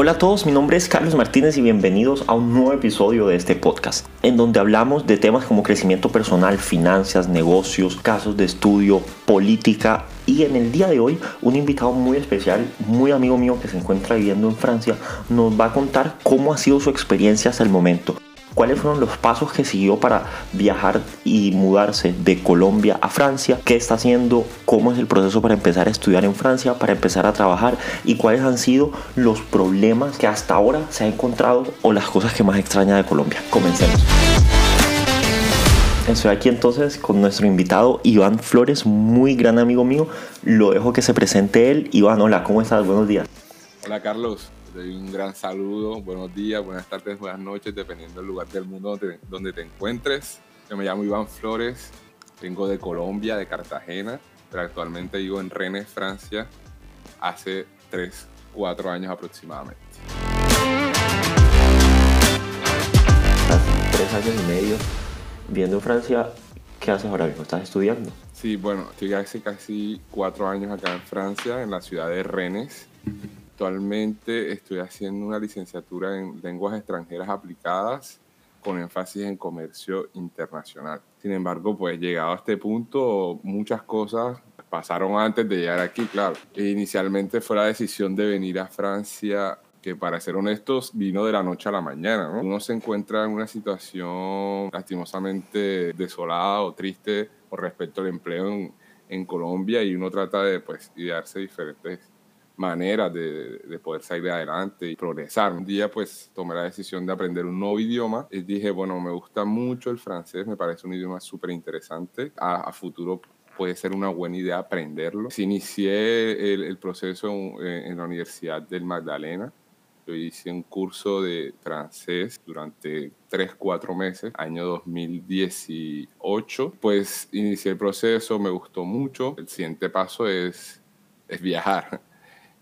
Hola a todos, mi nombre es Carlos Martínez y bienvenidos a un nuevo episodio de este podcast, en donde hablamos de temas como crecimiento personal, finanzas, negocios, casos de estudio, política y en el día de hoy un invitado muy especial, muy amigo mío que se encuentra viviendo en Francia, nos va a contar cómo ha sido su experiencia hasta el momento cuáles fueron los pasos que siguió para viajar y mudarse de Colombia a Francia, qué está haciendo, cómo es el proceso para empezar a estudiar en Francia, para empezar a trabajar y cuáles han sido los problemas que hasta ahora se ha encontrado o las cosas que más extraña de Colombia. Comencemos. Estoy aquí entonces con nuestro invitado Iván Flores, muy gran amigo mío. Lo dejo que se presente él. Iván, hola, ¿cómo estás? Buenos días. Hola Carlos, doy un gran saludo, buenos días, buenas tardes, buenas noches, dependiendo del lugar del mundo donde, te encuentres. Yo me llamo Iván Flores, vengo de Colombia, de Cartagena, pero actualmente vivo en Rennes, Francia, hace 3, 4 años aproximadamente. Hace 3 años y medio viviendo en Francia, ¿qué haces ahora mismo? ¿Estás estudiando? Sí, bueno, estoy hace casi 4 años acá en Francia, en la ciudad de Rennes Actualmente estoy haciendo una licenciatura en lenguas extranjeras aplicadas con énfasis en comercio internacional. Sin embargo, pues llegado a este punto, muchas cosas pasaron antes de llegar aquí, claro. E inicialmente fue la decisión de venir a Francia que para ser honestos vino de la noche a la mañana. Uno se encuentra en una situación lastimosamente desolada o triste con respecto al empleo en, en Colombia y uno trata de pues idearse diferentes maneras de, de, poder salir adelante y progresar. Un día pues tomé la decisión de aprender un nuevo idioma y dije, bueno, me gusta mucho el francés, me parece un idioma súper interesante. A, futuro puede ser una buena idea aprenderlo. Inicié el, el proceso en, en, la Universidad del Magdalena. Yo hice un curso de francés durante 3, 4 meses, año 2018. Pues inicié el proceso, me gustó mucho. El siguiente paso es, es viajar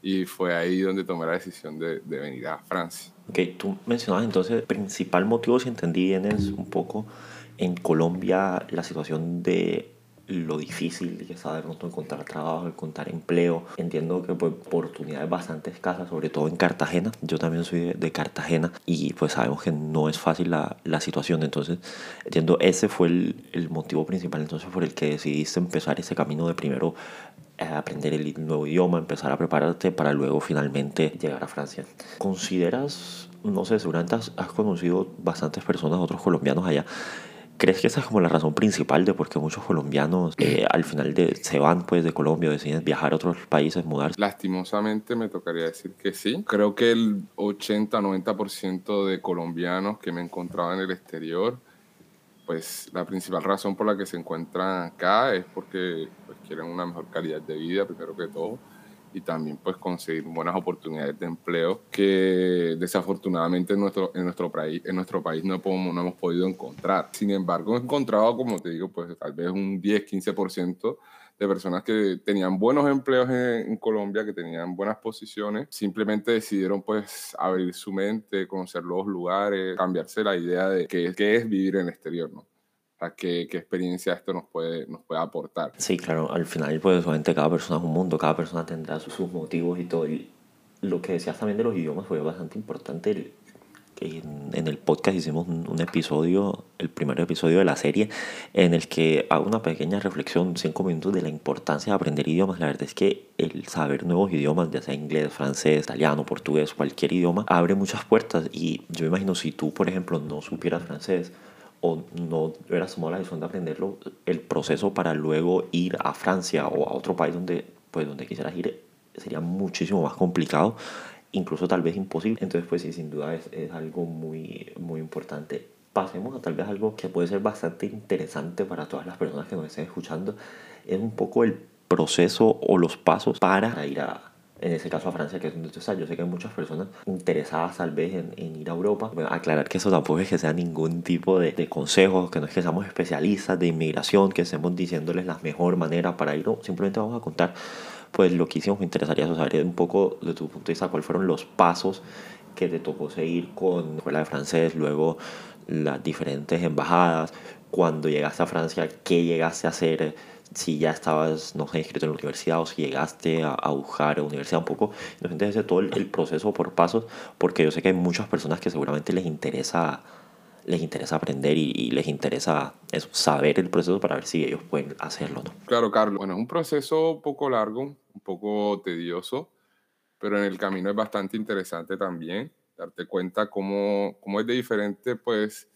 y fue ahí donde tomé la decisión de, de, venir a Francia. Ok, tú mencionabas entonces, el principal motivo, si entendí bien, es un poco en Colombia la situación de lo difícil que está de pronto encontrar trabajo, encontrar empleo. Entiendo que pues, oportunidades bastante escasas, sobre todo en Cartagena. Yo también soy de, de Cartagena y pues sabemos que no es fácil la, la situación. Entonces, entiendo, ese fue el, el, motivo principal entonces por el que decidiste empezar ese camino de primero aprender el nuevo idioma, empezar a prepararte para luego finalmente llegar a Francia. ¿Consideras, no sé, seguramente has, conocido bastantes personas, otros colombianos allá, ¿Crees que esa es como la razón principal de por qué muchos colombianos eh, al final de, se van pues de Colombia deciden viajar a otros países, mudarse? Lastimosamente me tocaría decir que sí. Creo que el 80-90% de colombianos que me encontraba en el exterior pues la principal razón por la que se encuentran acá es porque pues, quieren una mejor calidad de vida, primero que todo, y también pues conseguir buenas oportunidades de empleo que desafortunadamente en nuestro, en nuestro, país, en nuestro país no, podemos, no hemos podido encontrar. Sin embargo, he encontrado, como te digo, pues tal vez un 10-15% de personas que tenían buenos empleos en, Colombia, que tenían buenas posiciones, simplemente decidieron pues abrir su mente, conocer los lugares, cambiarse la idea de qué, qué es vivir en el exterior, ¿no? Sea, qué, qué, experiencia esto nos puede, nos puede aportar. Sí, claro, al final pues obviamente cada persona es un mundo, cada persona tendrá sus, sus motivos y todo. Y lo que decías también de los idiomas fue bastante importante. El, en, en, el podcast hicimos un, episodio, el primer episodio de la serie, en el que hago una pequeña reflexión, cinco minutos, de la importancia de aprender idiomas. La verdad es que el saber nuevos idiomas, ya sea inglés, francés, italiano, portugués, cualquier idioma, abre muchas puertas. Y yo me imagino si tú, por ejemplo, no supieras francés, o no hubieras tomado la decisión de aprenderlo, el proceso para luego ir a Francia o a otro país donde, pues, donde quisieras ir sería muchísimo más complicado incluso tal vez imposible. Entonces, pues sí, sin duda es, es algo muy, muy importante. Pasemos a tal vez algo que puede ser bastante interesante para todas las personas que nos estén escuchando. Es un poco el proceso o los pasos para ir a, en ese caso a Francia, que es donde tú estás. Yo sé que hay muchas personas interesadas tal vez en, en ir a Europa. Bueno, aclarar que eso tampoco es que sea ningún tipo de, de, consejos, que no es que seamos especialistas de inmigración, que estemos diciéndoles la mejor manera para ir. No, simplemente vamos a contar pues lo que hicimos me interesaría saber un poco de tu punto de vista cuáles fueron los pasos que te tocó seguir con la escuela de francés, luego las diferentes embajadas, cuando llegaste a Francia, qué llegaste a hacer, si ya estabas, no sé, inscrito en la universidad o si llegaste a, a buscar universidad un poco. Entonces, todo el, el, proceso por pasos, porque yo sé que hay muchas personas que seguramente les interesa, les interesa aprender y, les interesa saber el proceso para ver si ellos pueden hacerlo, ¿no? Claro, Carlos. Bueno, es un proceso poco largo, un poco tedioso, pero en el camino es bastante interesante también darte cuenta cómo, cómo es de diferente, pues,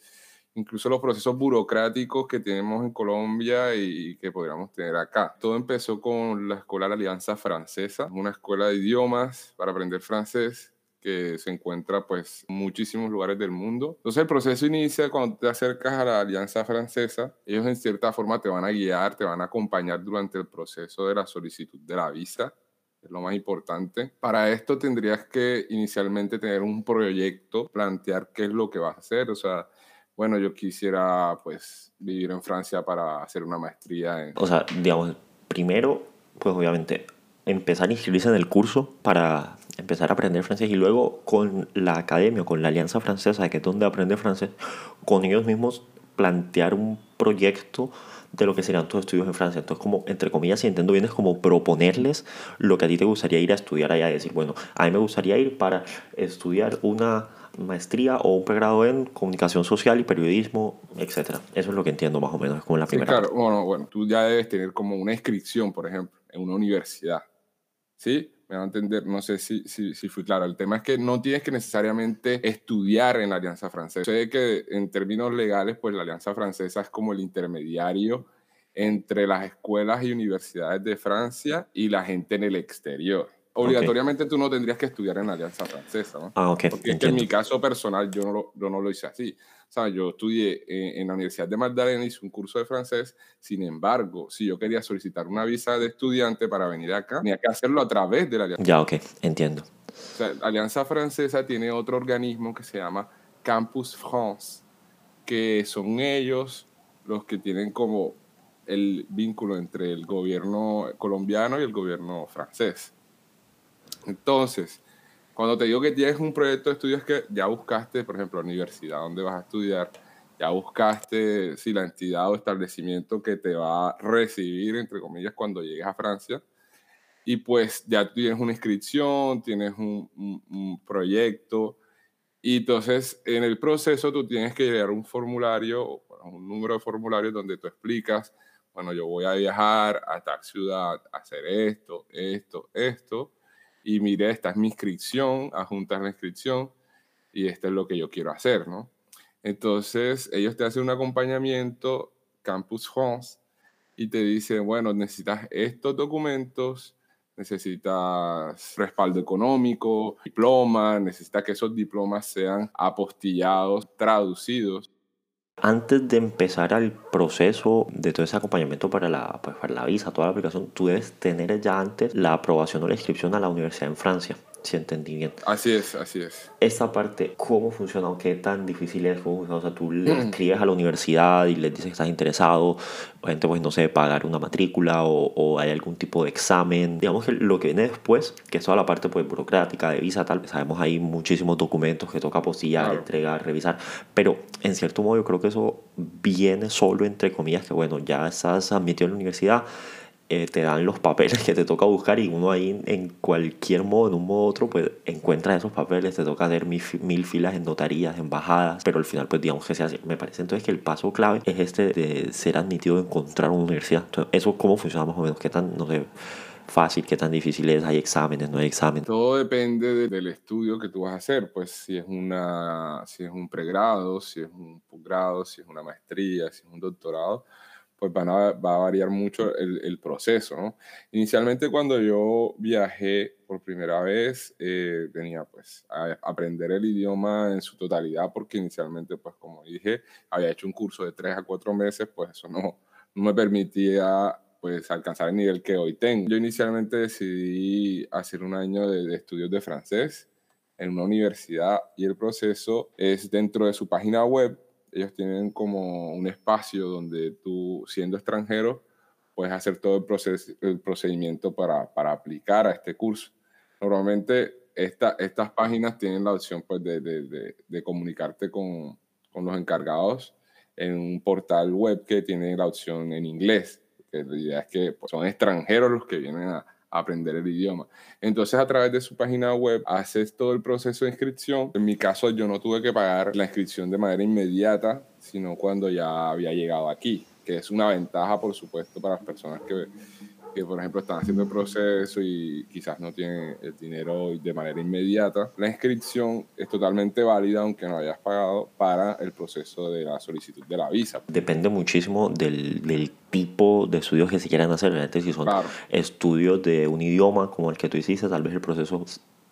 incluso los procesos burocráticos que tenemos en Colombia y que podríamos tener acá. Todo empezó con la Escuela de la Alianza Francesa, una escuela de idiomas para aprender francés que se encuentra pues en muchísimos lugares del mundo. Entonces el proceso inicia cuando te acercas a la Alianza Francesa. Ellos en cierta forma te van a guiar, te van a acompañar durante el proceso de la solicitud de la visa es lo más importante. Para esto tendrías que inicialmente tener un proyecto, plantear qué es lo que vas a hacer, o sea, bueno, yo quisiera pues vivir en Francia para hacer una maestría en... O sea, digamos, primero, pues obviamente empezar a inscribirse en el curso para empezar a aprender francés y luego con la academia, con la Alianza Francesa, que es donde aprende francés, con ellos mismos plantear un proyecto de lo que serían tus estudios en Francia. Entonces, como, entre comillas, si entiendo bien, es como proponerles lo que a ti te gustaría ir a estudiar allá. Decir, bueno, a mí me gustaría ir para estudiar una maestría o un pregrado en comunicación social y periodismo, etcétera. Eso es lo que entiendo más o menos, es como la primera. Sí, claro, bueno, bueno, tú ya debes tener como una inscripción, por ejemplo, en una universidad. ¿Sí? Me va a entender, no sé si, si, fui claro. El tema es que no tienes que necesariamente estudiar en la Alianza Francesa. Sé que en términos legales, pues la Alianza Francesa es como el intermediario entre las escuelas y universidades de Francia y la gente en el exterior. Obligatoriamente okay. tú no tendrías que estudiar en la Alianza Francesa, ¿no? Ah, ok. Porque es que en mi caso personal yo no lo, yo no lo hice así. ¿sabes? Yo estudié en, en, la Universidad de Magdalena, hice un curso de francés, sin embargo, si yo quería solicitar una visa de estudiante para venir acá, tenía que hacerlo a través de la Alianza. Ya, ok, entiendo. O sea, la Alianza Francesa tiene otro organismo que se llama Campus France, que son ellos los que tienen como el vínculo entre el gobierno colombiano y el gobierno francés. Entonces, cuando te digo que tienes un proyecto de estudios que ya buscaste, por ejemplo, la universidad donde vas a estudiar, ya buscaste si la entidad o establecimiento que te va a recibir, entre comillas, cuando llegues a Francia, y pues ya tienes una inscripción, tienes un, proyecto, y entonces en el proceso tú tienes que llenar un formulario, un número de formularios donde tú explicas, bueno, yo voy a viajar a tal ciudad hacer esto, esto, esto, y mire, esta es mi inscripción, adjuntas la inscripción y esto es lo que yo quiero hacer, ¿no? Entonces, ellos te hacen un acompañamiento, Campus France, y te dicen, bueno, necesitas estos documentos, necesitas respaldo económico, diploma, necesitas que esos diplomas sean apostillados, traducidos. Antes de empezar el proceso de todo ese acompañamiento para la, pues, para la visa, toda la aplicación, tú debes tener ya antes la aprobación o la inscripción a la universidad en Francia, si entendí bien. Así es, así es. Esta parte, ¿cómo funciona? ¿Qué tan difícil es? ¿Cómo funciona? O sea, tú le escribes a la universidad y les dices que estás interesado, o gente, pues, no sé, pagar una matrícula o, o, hay algún tipo de examen. Digamos que lo que viene después, que es toda la parte, pues, burocrática, de visa, tal, sabemos hay muchísimos documentos que toca apostillar, claro. entregar, revisar, pero en cierto modo yo creo que eso viene solo, entre comillas, que bueno, ya estás admitido en la universidad, eh, te dan los papeles que te toca buscar y uno ahí en cualquier modo, en un modo u otro, pues encuentra esos papeles, te toca hacer mil, mil, filas en notarías, embajadas, pero al final pues digamos que se hace. Me parece entonces que el paso clave es este de ser admitido encontrar una universidad. Entonces, ¿eso cómo funciona más o menos? ¿Qué tan, no sé, fácil, qué tan difícil es? ¿Hay exámenes, no hay exámenes? Todo depende de, del estudio que tú vas a hacer, pues si es, una, si es un pregrado, si es un posgrado, si es una maestría, si es un doctorado pues van a, va a variar mucho el, el, proceso, ¿no? Inicialmente cuando yo viajé por primera vez, eh, venía pues a aprender el idioma en su totalidad, porque inicialmente, pues como dije, había hecho un curso de tres a cuatro meses, pues eso no, no me permitía pues alcanzar el nivel que hoy tengo. Yo inicialmente decidí hacer un año de, de estudios de francés en una universidad y el proceso es dentro de su página web ellos tienen como un espacio donde tú, siendo extranjero, puedes hacer todo el, proces el procedimiento para, para, aplicar a este curso. Normalmente esta, estas páginas tienen la opción pues, de, de, de, de comunicarte con, con, los encargados en un portal web que tiene la opción en inglés. que la idea es que pues, son extranjeros los que vienen a, aprender el idioma. Entonces, a través de su página web, haces todo el proceso de inscripción. En mi caso, yo no tuve que pagar la inscripción de manera inmediata, sino cuando ya había llegado aquí, que es una ventaja, por supuesto, para las personas que que por ejemplo están haciendo el proceso y quizás no tienen el dinero de manera inmediata, la inscripción es totalmente válida aunque no hayas pagado para el proceso de la solicitud de la visa. Depende muchísimo del, del tipo de estudios que se quieran hacer. Realmente si son estudios de un idioma como el que tú hiciste, tal vez el proceso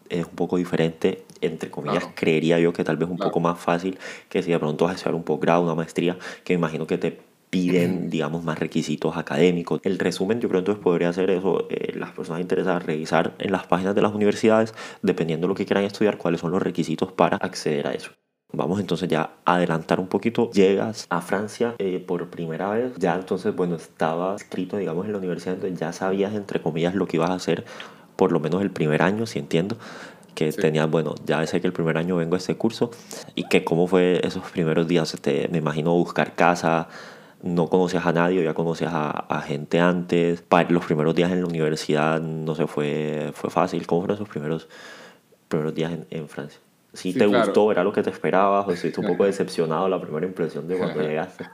es un poco diferente, entre comillas, creería yo que tal vez un poco más fácil que si de pronto vas a hacer un posgrado, una maestría, que me imagino que te piden, digamos, más requisitos académicos. El resumen, yo creo entonces podría hacer eso, eh, las personas interesadas revisar en las páginas de las universidades, dependiendo de lo que quieran estudiar, cuáles son los requisitos para acceder a eso. Vamos entonces ya a adelantar un poquito. Llegas a Francia eh, por primera vez. Ya entonces, bueno, estaba escrito, digamos, en la universidad, entonces ya sabías, entre comillas, lo que ibas a hacer por lo menos el primer año, si entiendo que tenías, bueno, ya sé que el primer año vengo a este curso y que cómo fue esos primeros días, me imagino buscar casa, no conocías a nadie, ya conocías a, gente antes. Para los primeros días en la universidad no se fue, fue fácil. ¿Cómo fueron esos primeros, primeros días en, Francia? ¿Sí, te gustó? ¿Era lo que te esperabas? ¿O estuviste un poco decepcionado la primera impresión de cuando llegaste?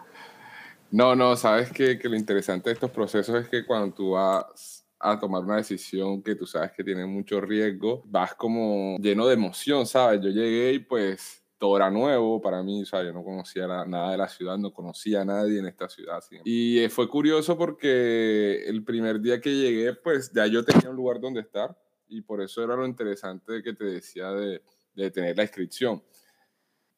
No, no, sabes que, que lo interesante de estos procesos es que cuando tú vas a tomar una decisión que tú sabes que tiene mucho riesgo, vas como lleno de emoción, ¿sabes? Yo llegué y pues todo era nuevo para mí, o sea, yo no conocía nada de la ciudad, no conocía a nadie en esta ciudad. Y eh, fue curioso porque el primer día que llegué, pues ya yo tenía un lugar donde estar y por eso era lo interesante que te decía de, de tener la inscripción,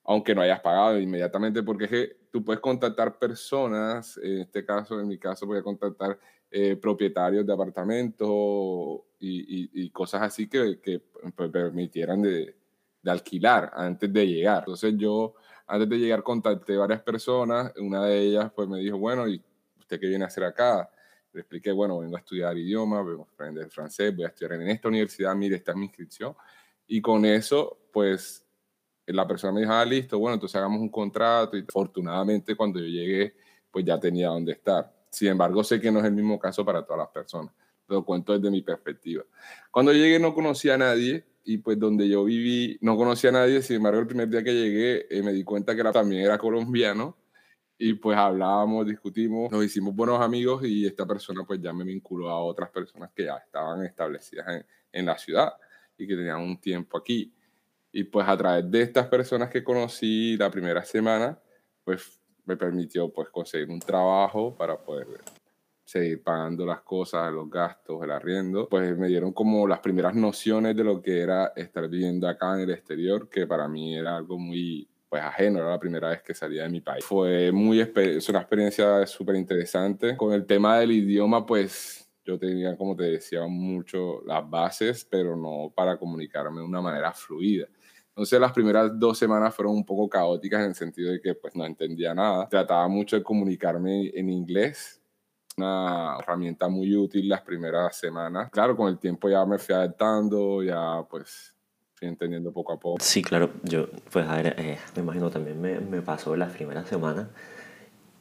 aunque no hayas pagado inmediatamente, porque es que tú puedes contactar personas, en este caso, en mi caso, voy a contactar eh, propietarios de apartamentos y, y, cosas así que, que pues, permitieran de de alquilar antes de llegar. Entonces yo, antes de llegar, contacté varias personas. Una de ellas pues me dijo, bueno, ¿y usted qué viene a hacer acá? Le expliqué, bueno, vengo a estudiar idiomas, vengo a aprender francés, voy a estudiar en esta universidad, mire, esta es mi inscripción. Y con eso, pues, la persona me dijo, ah, listo, bueno, entonces hagamos un contrato. Y afortunadamente, cuando yo llegué, pues ya tenía dónde estar. Sin embargo, sé que no es el mismo caso para todas las personas. Lo cuento desde mi perspectiva. Cuando llegué no conocía a nadie, y pues donde yo viví no conocía a nadie, sin embargo el primer día que llegué eh, me di cuenta que era, también era colombiano y pues hablábamos, discutimos, nos hicimos buenos amigos y esta persona pues ya me vinculó a otras personas que ya estaban establecidas en, en la ciudad y que tenían un tiempo aquí. Y pues a través de estas personas que conocí la primera semana, pues me permitió pues conseguir un trabajo para poder seguir pagando las cosas, los gastos, el arriendo, pues me dieron como las primeras nociones de lo que era estar viviendo acá en el exterior, que para mí era algo muy pues ajeno, era la primera vez que salía de mi país. Fue muy, es una experiencia súper interesante. Con el tema del idioma, pues yo tenía, como te decía, mucho las bases, pero no para comunicarme de una manera fluida. Entonces las primeras dos semanas fueron un poco caóticas en el sentido de que pues no entendía nada. Trataba mucho de comunicarme en inglés, una herramienta muy útil las primeras semanas. Claro, con el tiempo ya me fui adaptando, ya pues fui entendiendo poco a poco. Sí, claro, yo pues a ver, eh, me imagino también me, me pasó las primeras semanas.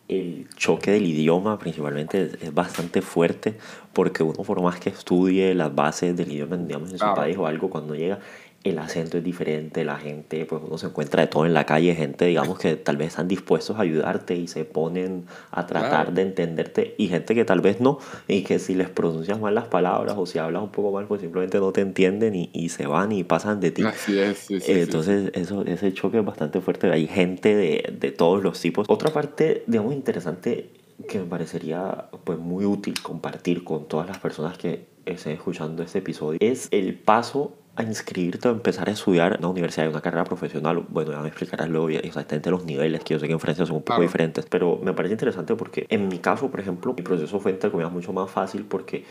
El choque del idioma principalmente es, bastante fuerte porque uno por más que estudie las bases del idioma digamos, en su país o algo, cuando llega el acento es diferente, la gente, pues uno se encuentra de todo en la calle, gente, digamos, que tal vez están dispuestos a ayudarte y se ponen a tratar de entenderte, y gente que tal vez no, y que si les pronuncias mal las palabras o si hablas un poco mal, pues simplemente no te entienden y, y se van y pasan de ti. Así es, Entonces, Eso, ese choque es bastante fuerte, hay gente de, de todos los tipos. Otra parte, digamos, interesante que me parecería pues muy útil compartir con todas las personas que estén escuchando este episodio es el paso a inscribirte o empezar a estudiar en una universidad, en una carrera profesional, bueno, ya me explicarás luego exactamente los niveles, que yo sé que en Francia son un poco diferentes, pero me parece interesante porque en mi caso, por ejemplo, mi proceso fue entre comillas mucho más fácil porque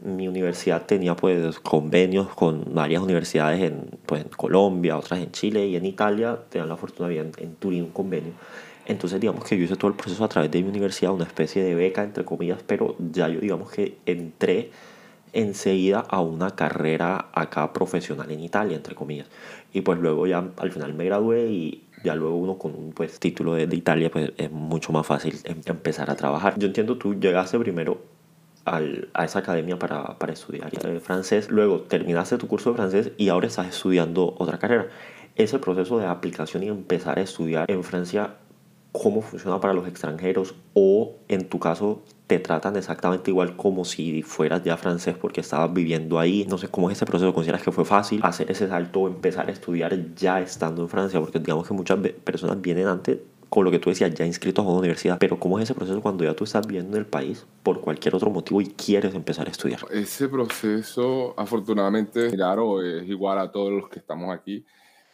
mi universidad tenía pues convenios con varias universidades en, pues, en Colombia, otras en Chile y en Italia, tenían la fortuna de en, en Turín un convenio. Entonces digamos que yo hice todo el proceso a través de mi universidad, una especie de beca entre comillas, pero ya yo digamos que entré enseguida a una carrera acá profesional en Italia, entre comillas. Y pues luego ya al final me gradué y ya luego uno con un pues, título de, de, Italia pues es mucho más fácil em, empezar a trabajar. Yo entiendo, tú llegaste primero al, a esa academia para, para estudiar eh, francés. Luego terminaste tu curso de francés y ahora estás estudiando otra carrera. Ese proceso de aplicación y empezar a estudiar en Francia, ¿cómo funciona para los extranjeros? O en tu caso, te tratan exactamente igual como si fueras ya francés porque estabas viviendo ahí. No sé cómo es ese proceso. ¿Consideras que fue fácil hacer ese salto o empezar a estudiar ya estando en Francia? Porque digamos que muchas personas vienen antes con lo que tú decías, ya inscritos a una universidad, pero ¿cómo es ese proceso cuando ya tú estás viviendo en el país por cualquier otro motivo y quieres empezar a estudiar? Ese proceso, afortunadamente, claro, es igual a todos los que estamos aquí.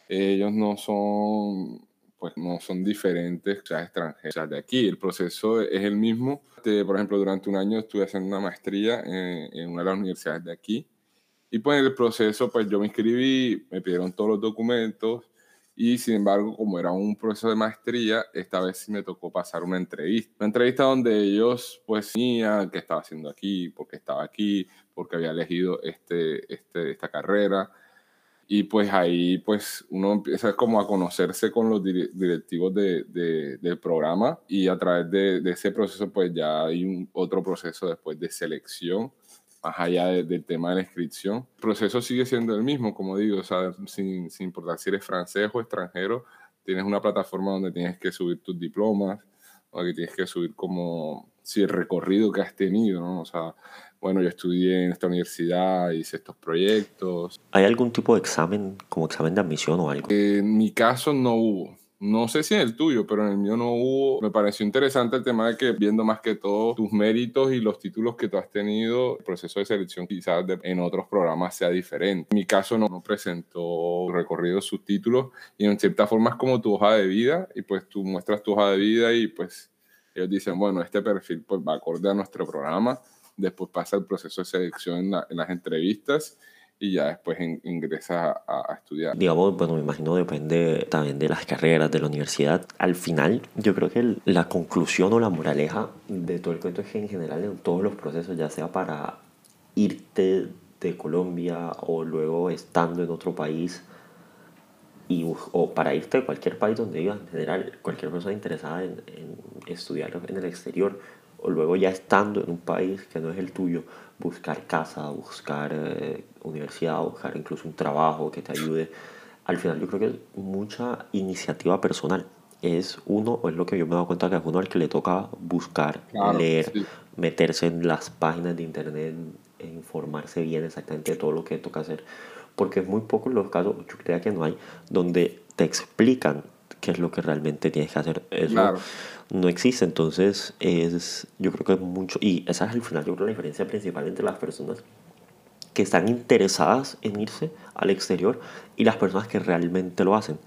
Ellos no son pues no son diferentes o sea, extranjeros de aquí. El proceso es el mismo. por ejemplo, durante un año estuve haciendo una maestría en, en, una de las universidades de aquí. Y pues en el proceso, pues yo me inscribí, me pidieron todos los documentos y sin embargo, como era un proceso de maestría, esta vez sí me tocó pasar una entrevista. Una entrevista donde ellos pues decían qué estaba haciendo aquí, por qué estaba aquí, por qué había elegido este, este, esta carrera y pues ahí pues uno empieza como a conocerse con los directivos de, del programa y a través de, de, ese proceso pues ya hay un, otro proceso después de selección más allá del tema de la inscripción. El proceso sigue siendo el mismo, como digo, o sea, sin, sin importar si eres francés o extranjero, tienes una plataforma donde tienes que subir tus diplomas, que tienes que subir como si el recorrido que has tenido, ¿no? O sea, bueno, yo estudié en esta universidad, hice estos proyectos. ¿Hay algún tipo de examen, como examen de admisión o algo? En mi caso no hubo. No sé si en el tuyo, pero en el mío no hubo. Me pareció interesante el tema de que viendo más que todo tus méritos y los títulos que tú has tenido, el proceso de selección quizás en otros programas sea diferente. En mi caso no, no presentó recorrido sus títulos y en cierta forma es como tu hoja de vida y pues tú muestras tu hoja de vida y pues ellos dicen, bueno, este perfil pues va acorde a nuestro programa después pasa el proceso de selección en, las entrevistas y ya después ingresa a, estudiar. Digamos, bueno, me imagino depende también de las carreras, de la universidad. Al final, yo creo que la conclusión o la moraleja de todo el cuento es que en general en todos los procesos, ya sea para irte de Colombia o luego estando en otro país, y, o para irte de cualquier país donde vivas, en general, cualquier persona interesada en, en estudiar en el exterior, o luego ya estando en un país que no es el tuyo, buscar casa, buscar eh, universidad, buscar incluso un trabajo que te ayude. Al final yo creo que es mucha iniciativa personal. Es uno, o es lo que yo me he dado cuenta que es uno al que le toca buscar, leer, meterse en las páginas de internet, e informarse bien exactamente de todo lo que toca hacer. Porque es muy poco los casos, yo creo que no hay, donde te explican qué es lo que realmente tienes que hacer. Eso no existe. Entonces, es, yo creo que es mucho, y esa es al final, yo creo, la diferencia principal entre las personas que están interesadas en irse al exterior y las personas que realmente lo hacen.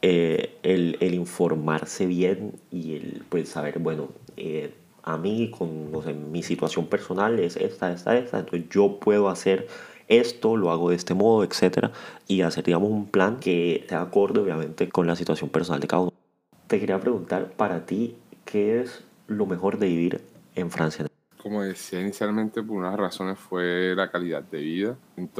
Eh, el, el, informarse bien y el pues, saber, bueno, eh, a mí con no sé, mi situación personal es esta, esta, esta, entonces yo puedo hacer esto, lo hago de este modo, etcétera, y hacer, digamos, un plan que sea acorde, obviamente, con la situación personal de cada uno. Te quería preguntar, para ti, ¿qué es lo mejor de vivir en Francia? Como decía inicialmente, por unas razones fue la calidad de vida.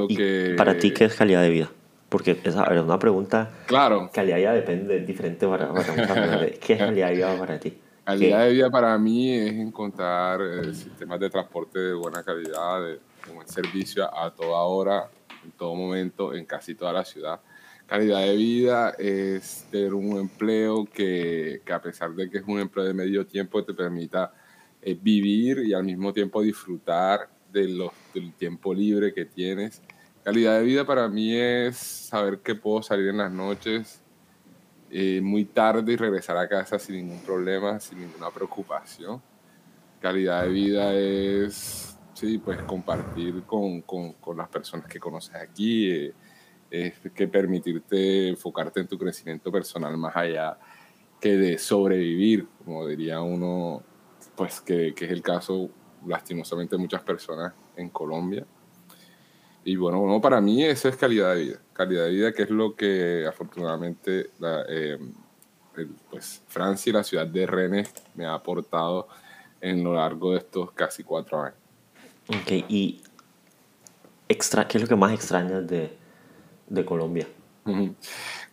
¿Y para ti, ¿qué es calidad de vida? Porque esa es una pregunta. Claro. Calidad vida depende, es diferente para, para ¿Qué es calidad de vida para ti? Calidad de vida para mí es encontrar eh, sistemas de transporte de buena calidad, de, de buen servicio a toda hora, en todo momento, en casi toda la ciudad calidad de vida es tener un empleo que, que, a pesar de que es un empleo de medio tiempo, te permita eh, vivir y al mismo tiempo disfrutar de los, del tiempo libre que tienes. Calidad de vida para mí es saber que puedo salir en las noches eh, muy tarde y regresar a casa sin ningún problema, sin ninguna preocupación. Calidad de vida es, sí, pues compartir con, con, con las personas que conoces aquí. Eh, es que permitirte enfocarte en tu crecimiento personal más allá que de sobrevivir, como diría uno, pues que, que es el caso lastimosamente de muchas personas en Colombia. Y bueno, bueno, para mí eso es calidad de vida. Calidad de vida que es lo que afortunadamente la, eh, pues Francia y la ciudad de Rennes me ha aportado en lo largo de estos casi cuatro años. Ok, y extra, ¿qué es lo que más extrañas de, de Colombia?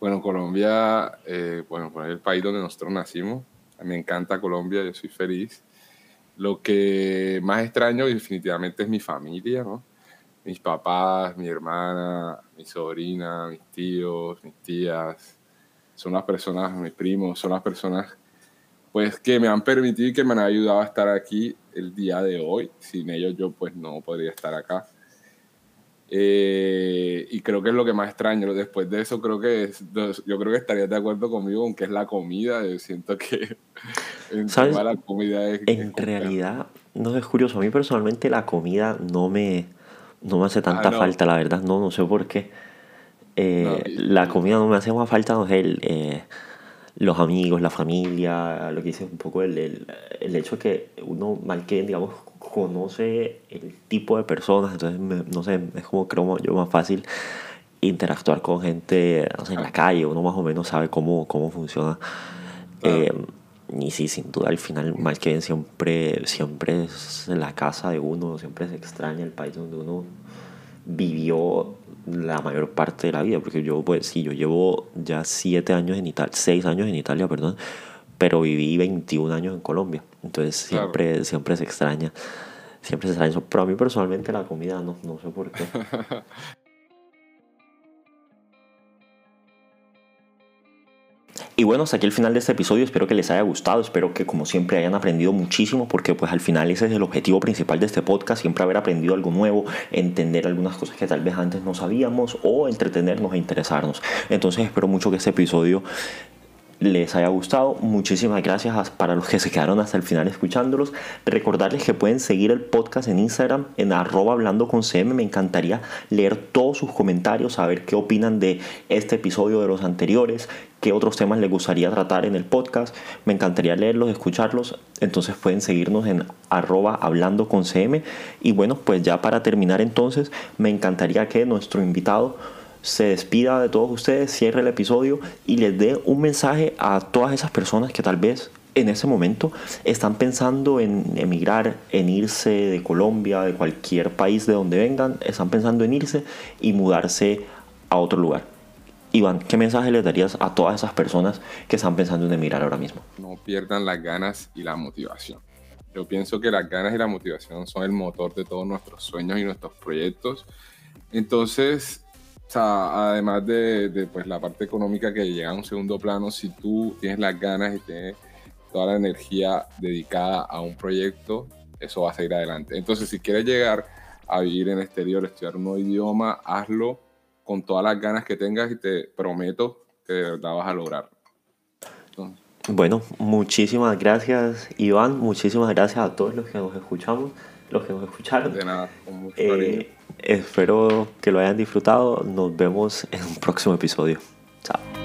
Bueno, Colombia, eh, bueno, pues es el país donde nosotros nacimos. Me encanta Colombia, yo soy feliz. Lo que más extraño definitivamente es mi familia, ¿no? Mis papás, mi hermana, mi sobrina, mis tíos, mis tías. Son las personas, mis primos, son las personas pues que me han permitido y que me han ayudado a estar aquí el día de hoy. Sin ellos yo pues no podría estar acá. Eh, y creo que es lo que más extraño. Después de eso, creo que yo creo que estarías de acuerdo conmigo con que es la comida. Yo siento que en la comida es. En realidad, no es curioso. A mí personalmente la comida no me, no me hace tanta ah, falta, la verdad. No, no sé por qué. Eh, la comida no me hace más falta, no sé, el, eh, los amigos, la familia, lo que dice un poco el, el, el hecho que uno mal que digamos, conoce el tipo de personas, entonces no sé, es como creo yo más fácil interactuar con gente en la calle, uno más o menos sabe cómo, cómo funciona. Eh, y sí, sin duda, al final, mal que bien, siempre, siempre es la casa de uno, siempre se extraña el país donde uno vivió la mayor parte de la vida, porque yo, pues sí, yo llevo ya siete años en Italia, seis años en Italia, perdón, pero viví 21 años en Colombia, entonces siempre, siempre se extraña, siempre se extraña eso, pero a mí personalmente la comida no, no sé por qué. Y bueno, hasta aquí el final de este episodio. Espero que les haya gustado. Espero que como siempre hayan aprendido muchísimo porque pues al final ese es el objetivo principal de este podcast. Siempre haber aprendido algo nuevo, entender algunas cosas que tal vez antes no sabíamos o entretenernos e interesarnos. Entonces espero mucho que este episodio les haya gustado. Muchísimas gracias para los que se quedaron hasta el final escuchándolos. Recordarles que pueden seguir el podcast en Instagram en arroba hablando con CM. Me encantaría leer todos sus comentarios, saber qué opinan de este episodio, de los anteriores, qué otros temas les gustaría tratar en el podcast. Me encantaría leerlos, escucharlos. Entonces pueden seguirnos en arroba hablando con CM. Y bueno, pues ya para terminar entonces, me encantaría que nuestro invitado se despida de todos ustedes, cierre el episodio y les dé un mensaje a todas esas personas que tal vez en ese momento están pensando en emigrar, en irse de Colombia, de cualquier país de donde vengan, están pensando en irse y mudarse a otro lugar. Iván, ¿qué mensaje les darías a todas esas personas que están pensando en emigrar ahora mismo? No pierdan las ganas y la motivación. Yo pienso que las ganas y la motivación son el motor de todos nuestros sueños y nuestros proyectos. Entonces, o sea, además de, pues, la parte económica que llega a un segundo plano, si tú tienes las ganas y tienes toda la energía dedicada a un proyecto, eso va a seguir adelante. Entonces, si quieres llegar a vivir en el exterior, estudiar un nuevo idioma, hazlo con todas las ganas que tengas y te prometo que de verdad vas a lograr. Bueno, muchísimas gracias Iván, muchísimas gracias a todos los que nos escuchamos, los que nos escucharon. De nada, con mucho eh, Espero que lo hayan disfrutado. Nos vemos en un próximo episodio. Chao.